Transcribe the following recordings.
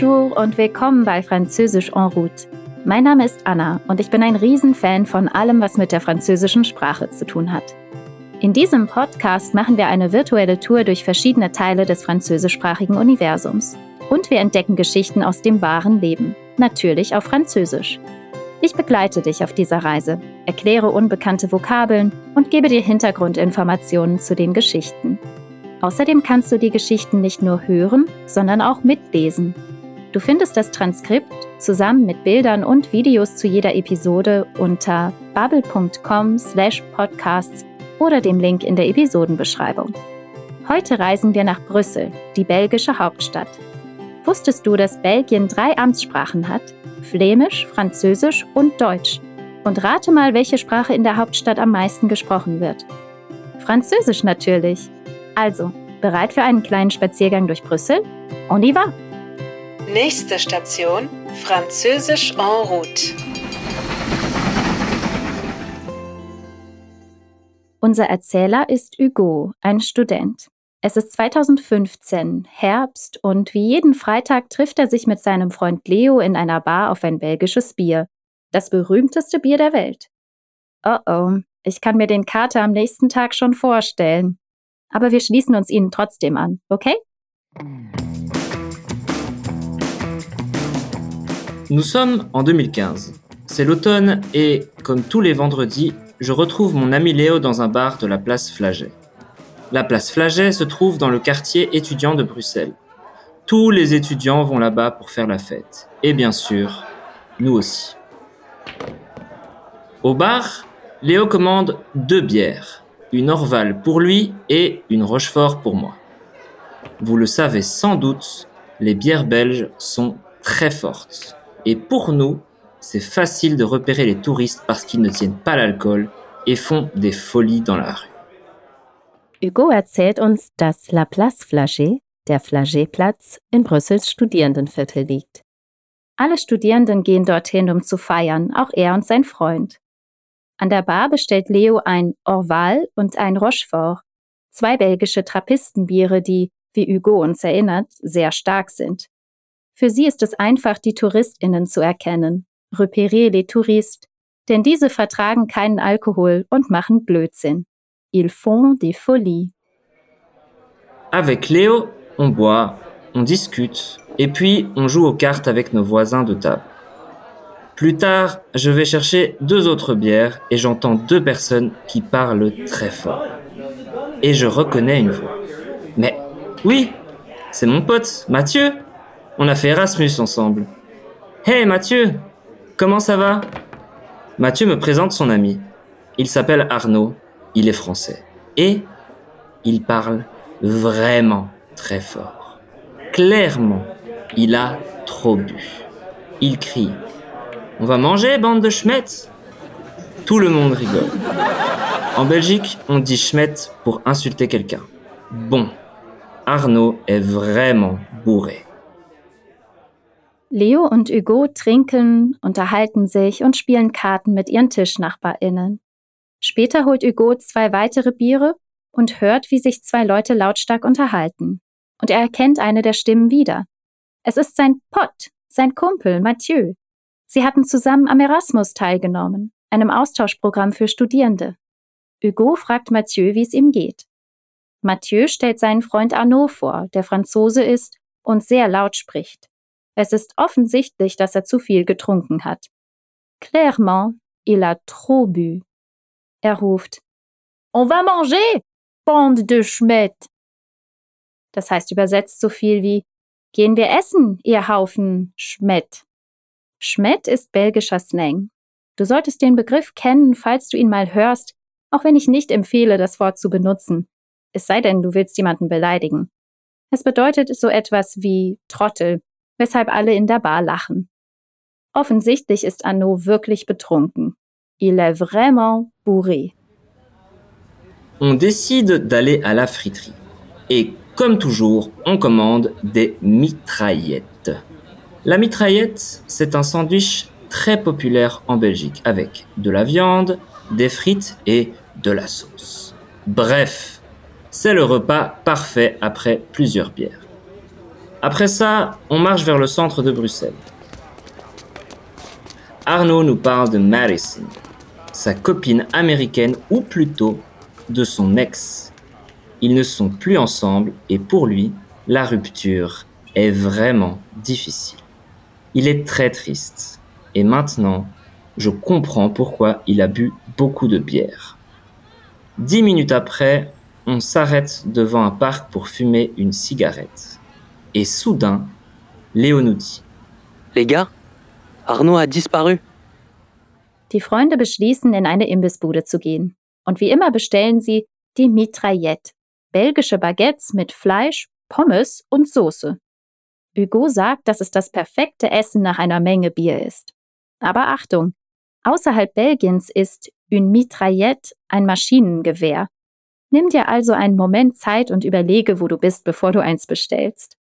Bonjour und willkommen bei Französisch en route. Mein Name ist Anna und ich bin ein Riesenfan von allem, was mit der französischen Sprache zu tun hat. In diesem Podcast machen wir eine virtuelle Tour durch verschiedene Teile des französischsprachigen Universums. Und wir entdecken Geschichten aus dem wahren Leben, natürlich auf Französisch. Ich begleite dich auf dieser Reise, erkläre unbekannte Vokabeln und gebe dir Hintergrundinformationen zu den Geschichten. Außerdem kannst du die Geschichten nicht nur hören, sondern auch mitlesen. Du findest das Transkript zusammen mit Bildern und Videos zu jeder Episode unter bubble.com/podcasts oder dem Link in der Episodenbeschreibung. Heute reisen wir nach Brüssel, die belgische Hauptstadt. Wusstest du, dass Belgien drei Amtssprachen hat? Flämisch, Französisch und Deutsch. Und rate mal, welche Sprache in der Hauptstadt am meisten gesprochen wird. Französisch natürlich. Also, bereit für einen kleinen Spaziergang durch Brüssel? On y va! Nächste Station, Französisch en route. Unser Erzähler ist Hugo, ein Student. Es ist 2015, Herbst, und wie jeden Freitag trifft er sich mit seinem Freund Leo in einer Bar auf ein belgisches Bier. Das berühmteste Bier der Welt. Oh oh, ich kann mir den Kater am nächsten Tag schon vorstellen. Aber wir schließen uns ihnen trotzdem an, okay? Nous sommes en 2015. C'est l'automne et, comme tous les vendredis, je retrouve mon ami Léo dans un bar de la place Flaget. La place Flaget se trouve dans le quartier étudiant de Bruxelles. Tous les étudiants vont là-bas pour faire la fête. Et bien sûr, nous aussi. Au bar, Léo commande deux bières, une Orval pour lui et une Rochefort pour moi. Vous le savez sans doute, les bières belges sont très fortes. Et pour nous, c'est facile de repérer les touristes parce qu'ils ne tiennent pas l'alcool et font des folies dans la rue. Hugo erzählt uns, dass La Place Flagey, der Flagey-Platz, in Brüssels Studierendenviertel liegt. Alle Studierenden gehen dorthin, um zu feiern, auch er und sein Freund. An der Bar bestellt Leo ein Orval und ein Rochefort, zwei belgische Trappistenbiere, die, wie Hugo uns erinnert, sehr stark sind. Für sie ist es einfach, die TouristInnen zu erkennen. Repérer les touristes. Denn diese vertragen keinen Alkohol und machen Blödsinn. Ils font des folies. Avec Léo, on boit, on discute, et puis on joue aux cartes avec nos voisins de table. Plus tard, je vais chercher deux autres bières et j'entends deux personnes qui parlent très fort. Et je reconnais une voix. Mais oui, c'est mon pote, Mathieu. On a fait Erasmus ensemble. Hey Mathieu, comment ça va? Mathieu me présente son ami. Il s'appelle Arnaud, il est français. Et il parle vraiment très fort. Clairement, il a trop bu. Il crie On va manger, bande de schmettes? Tout le monde rigole. En Belgique, on dit schmette pour insulter quelqu'un. Bon, Arnaud est vraiment bourré. Leo und Hugo trinken, unterhalten sich und spielen Karten mit ihren TischnachbarInnen. Später holt Hugo zwei weitere Biere und hört, wie sich zwei Leute lautstark unterhalten. Und er erkennt eine der Stimmen wieder. Es ist sein Pott, sein Kumpel Mathieu. Sie hatten zusammen am Erasmus teilgenommen, einem Austauschprogramm für Studierende. Hugo fragt Mathieu, wie es ihm geht. Mathieu stellt seinen Freund Arnaud vor, der Franzose ist und sehr laut spricht. Es ist offensichtlich, dass er zu viel getrunken hat. Clairement, il a trop bu. Er ruft, On va manger, bande de Schmidt. Das heißt übersetzt so viel wie, Gehen wir essen, ihr Haufen Schmidt. Schmidt ist belgischer Slang. Du solltest den Begriff kennen, falls du ihn mal hörst, auch wenn ich nicht empfehle, das Wort zu benutzen. Es sei denn, du willst jemanden beleidigen. Es bedeutet so etwas wie Trottel, weshalb alle in der Bar lachen. Offensichtlich ist Arnaud wirklich betrunken. Il est vraiment bourré. On décide d'aller à la friterie. Et comme toujours, on commande des mitraillettes. La mitraillette, c'est un sandwich très populaire en Belgique avec de la viande, des frites et de la sauce. Bref, c'est le repas parfait après plusieurs bières. Après ça, on marche vers le centre de Bruxelles. Arnaud nous parle de Madison, sa copine américaine ou plutôt de son ex. Ils ne sont plus ensemble et pour lui, la rupture est vraiment difficile. Il est très triste et maintenant, je comprends pourquoi il a bu beaucoup de bière. Dix minutes après, on s'arrête devant un parc pour fumer une cigarette. Et soudain, Léo nous dit Les gars, Arnaud a disparu. Die Freunde beschließen, in eine Imbissbude zu gehen. Und wie immer bestellen sie die Mitraillette, belgische Baguettes mit Fleisch, Pommes und Soße. Hugo sagt, dass es das perfekte Essen nach einer Menge Bier ist. Aber Achtung, außerhalb Belgiens ist une Mitraillette ein Maschinengewehr. Nimm dir also einen Moment Zeit und überlege, wo du bist, bevor du eins bestellst.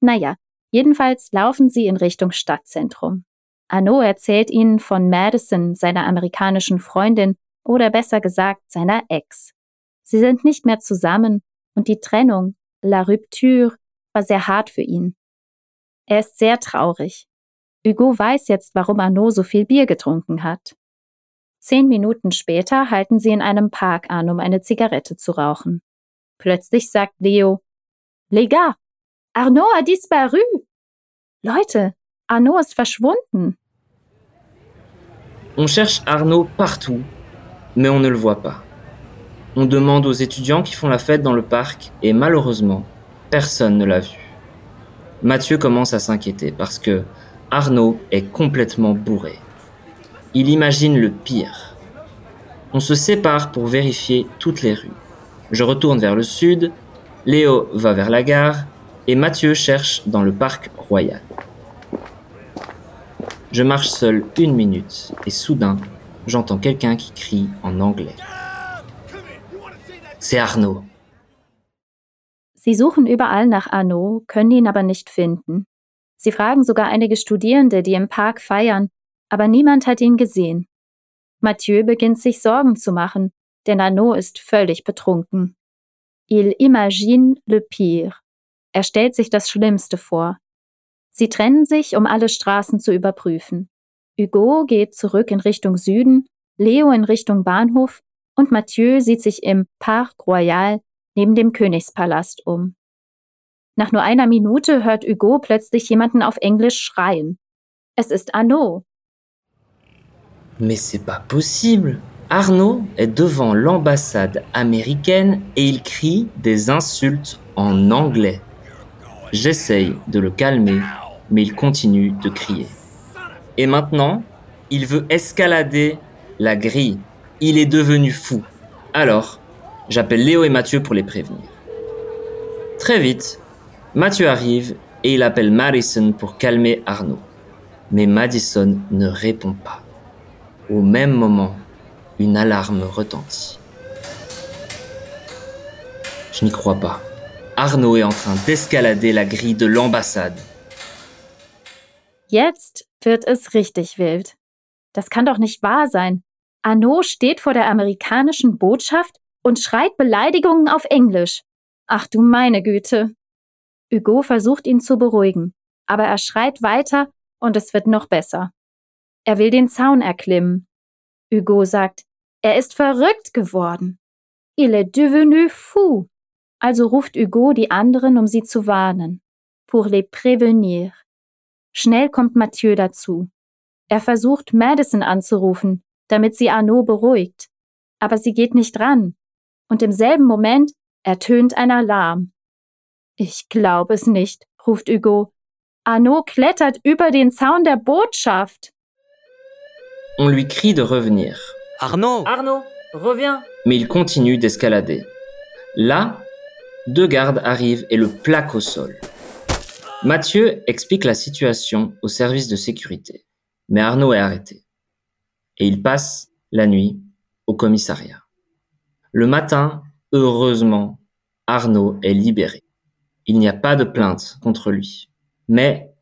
Naja, jedenfalls laufen sie in Richtung Stadtzentrum. Arnaud erzählt ihnen von Madison, seiner amerikanischen Freundin oder besser gesagt seiner Ex. Sie sind nicht mehr zusammen und die Trennung, la rupture, war sehr hart für ihn. Er ist sehr traurig. Hugo weiß jetzt, warum Arnaud so viel Bier getrunken hat. Zehn Minuten später halten sie in einem Park an, um eine Zigarette zu rauchen. Plötzlich sagt Leo, Les gars, Arnaud a disparu. Leute, Arnaud ist verschwunden. On cherche Arnaud partout, mais on ne le voit pas. On demande aux étudiants qui font la fête dans le parc et malheureusement, personne ne l'a vu. Mathieu commence à s'inquiéter parce que Arnaud est complètement bourré. Il imagine le pire. On se sépare pour vérifier toutes les rues. Je retourne vers le sud, Léo va vers la gare et Mathieu cherche dans le parc royal. Je marche seul une minute et soudain, j'entends quelqu'un qui crie en anglais. C'est Arnaud. Sie suchen überall nach Arnaud, können ihn aber nicht finden. Sie fragen sogar einige Studierende, die im Park feiern, aber niemand hat ihn gesehen. Mathieu beginnt sich Sorgen zu machen, denn Arnaud ist völlig betrunken. Il imagine le pire. Er stellt sich das Schlimmste vor. Sie trennen sich, um alle Straßen zu überprüfen. Hugo geht zurück in Richtung Süden, Leo in Richtung Bahnhof und Mathieu sieht sich im Parc Royal neben dem Königspalast um. Nach nur einer Minute hört Hugo plötzlich jemanden auf Englisch schreien. Es ist Arnaud. Mais c'est pas possible. Arnaud est devant l'ambassade américaine et il crie des insultes en anglais. J'essaye de le calmer, mais il continue de crier. Et maintenant, il veut escalader la grille. Il est devenu fou. Alors, J'appelle Léo et Mathieu pour les prévenir. Très vite, Mathieu arrive et il appelle Madison pour calmer Arnaud. Mais Madison ne répond pas. Au même moment, une alarme retentit. Je n'y crois pas. Arnaud est en train d'escalader la grille de l'ambassade. Jetzt wird es richtig wild. Das kann doch nicht wahr sein. Arnaud steht vor der amerikanischen Botschaft und schreit Beleidigungen auf Englisch. Ach du meine Güte. Hugo versucht ihn zu beruhigen, aber er schreit weiter und es wird noch besser. Er will den Zaun erklimmen. Hugo sagt, er ist verrückt geworden. Il est devenu fou. Also ruft Hugo die anderen, um sie zu warnen. Pour les prévenir. Schnell kommt Mathieu dazu. Er versucht, Madison anzurufen, damit sie Arnaud beruhigt. Aber sie geht nicht ran und im selben Moment ertönt ein Alarm. Ich glaube es nicht, ruft Hugo. Arnaud klettert über den Zaun der Botschaft. On lui crie de revenir. Arnaud Arnaud, reviens Mais il continue d'escalader. Là, deux gardes arrivent et le plaquent au sol. Mathieu explique la situation au service de sécurité, mais Arnaud est arrêté. Et il passe la nuit au commissariat. Le matin, heureusement, Arnaud est libéré. Il n'y a pas de plainte contre lui. Mais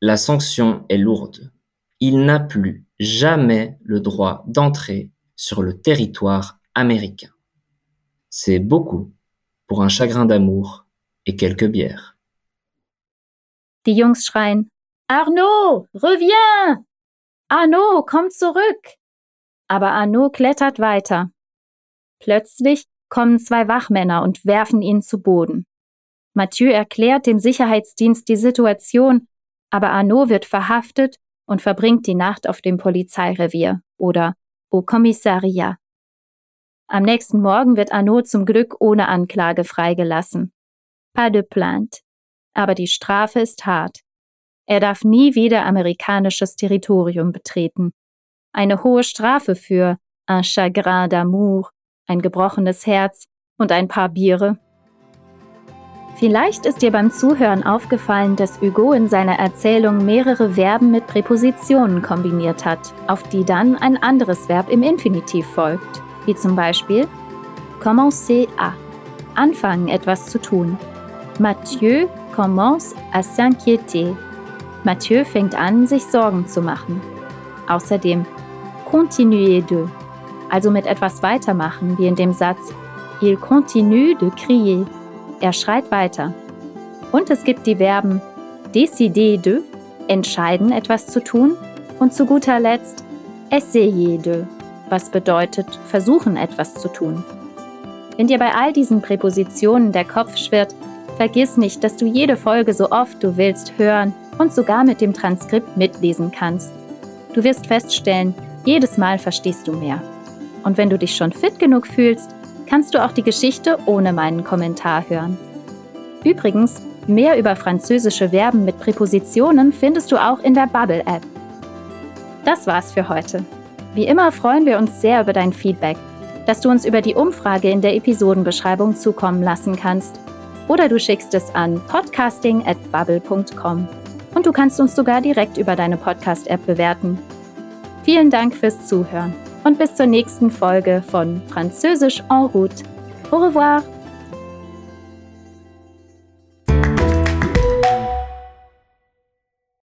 la sanction est lourde. Il n'a plus jamais le droit d'entrer sur le territoire américain. C'est beaucoup pour un chagrin d'amour et quelques bières. Die Jungs schreien, Arnaud, reviens! Arnaud, komm zurück! Aber Arnaud klettert weiter. Plötzlich kommen zwei Wachmänner und werfen ihn zu Boden. Mathieu erklärt dem Sicherheitsdienst die Situation, aber Arnaud wird verhaftet und verbringt die Nacht auf dem Polizeirevier oder au Kommissariat. Am nächsten Morgen wird Arnaud zum Glück ohne Anklage freigelassen. Pas de plainte. Aber die Strafe ist hart. Er darf nie wieder amerikanisches Territorium betreten. Eine hohe Strafe für un chagrin d'amour, ein gebrochenes Herz und ein paar Biere. Vielleicht ist dir beim Zuhören aufgefallen, dass Hugo in seiner Erzählung mehrere Verben mit Präpositionen kombiniert hat, auf die dann ein anderes Verb im Infinitiv folgt, wie zum Beispiel commencer à, anfangen etwas zu tun. Mathieu commence à s'inquiéter. Mathieu fängt an, sich Sorgen zu machen. Außerdem continuer de, also mit etwas weitermachen, wie in dem Satz Il continue de crier. Er schreit weiter. Und es gibt die Verben décider de, entscheiden, etwas zu tun, und zu guter Letzt essayer de, was bedeutet, versuchen, etwas zu tun. Wenn dir bei all diesen Präpositionen der Kopf schwirrt, vergiss nicht, dass du jede Folge so oft du willst hören und sogar mit dem Transkript mitlesen kannst. Du wirst feststellen, jedes Mal verstehst du mehr. Und wenn du dich schon fit genug fühlst, kannst du auch die Geschichte ohne meinen Kommentar hören. Übrigens, mehr über französische Verben mit Präpositionen findest du auch in der Bubble App. Das war's für heute. Wie immer freuen wir uns sehr über dein Feedback, das du uns über die Umfrage in der Episodenbeschreibung zukommen lassen kannst. Oder du schickst es an podcasting@bubble.com. Und du kannst uns sogar direkt über deine Podcast-App bewerten. Vielen Dank fürs Zuhören und bis zur nächsten Folge von Französisch en route. Au revoir!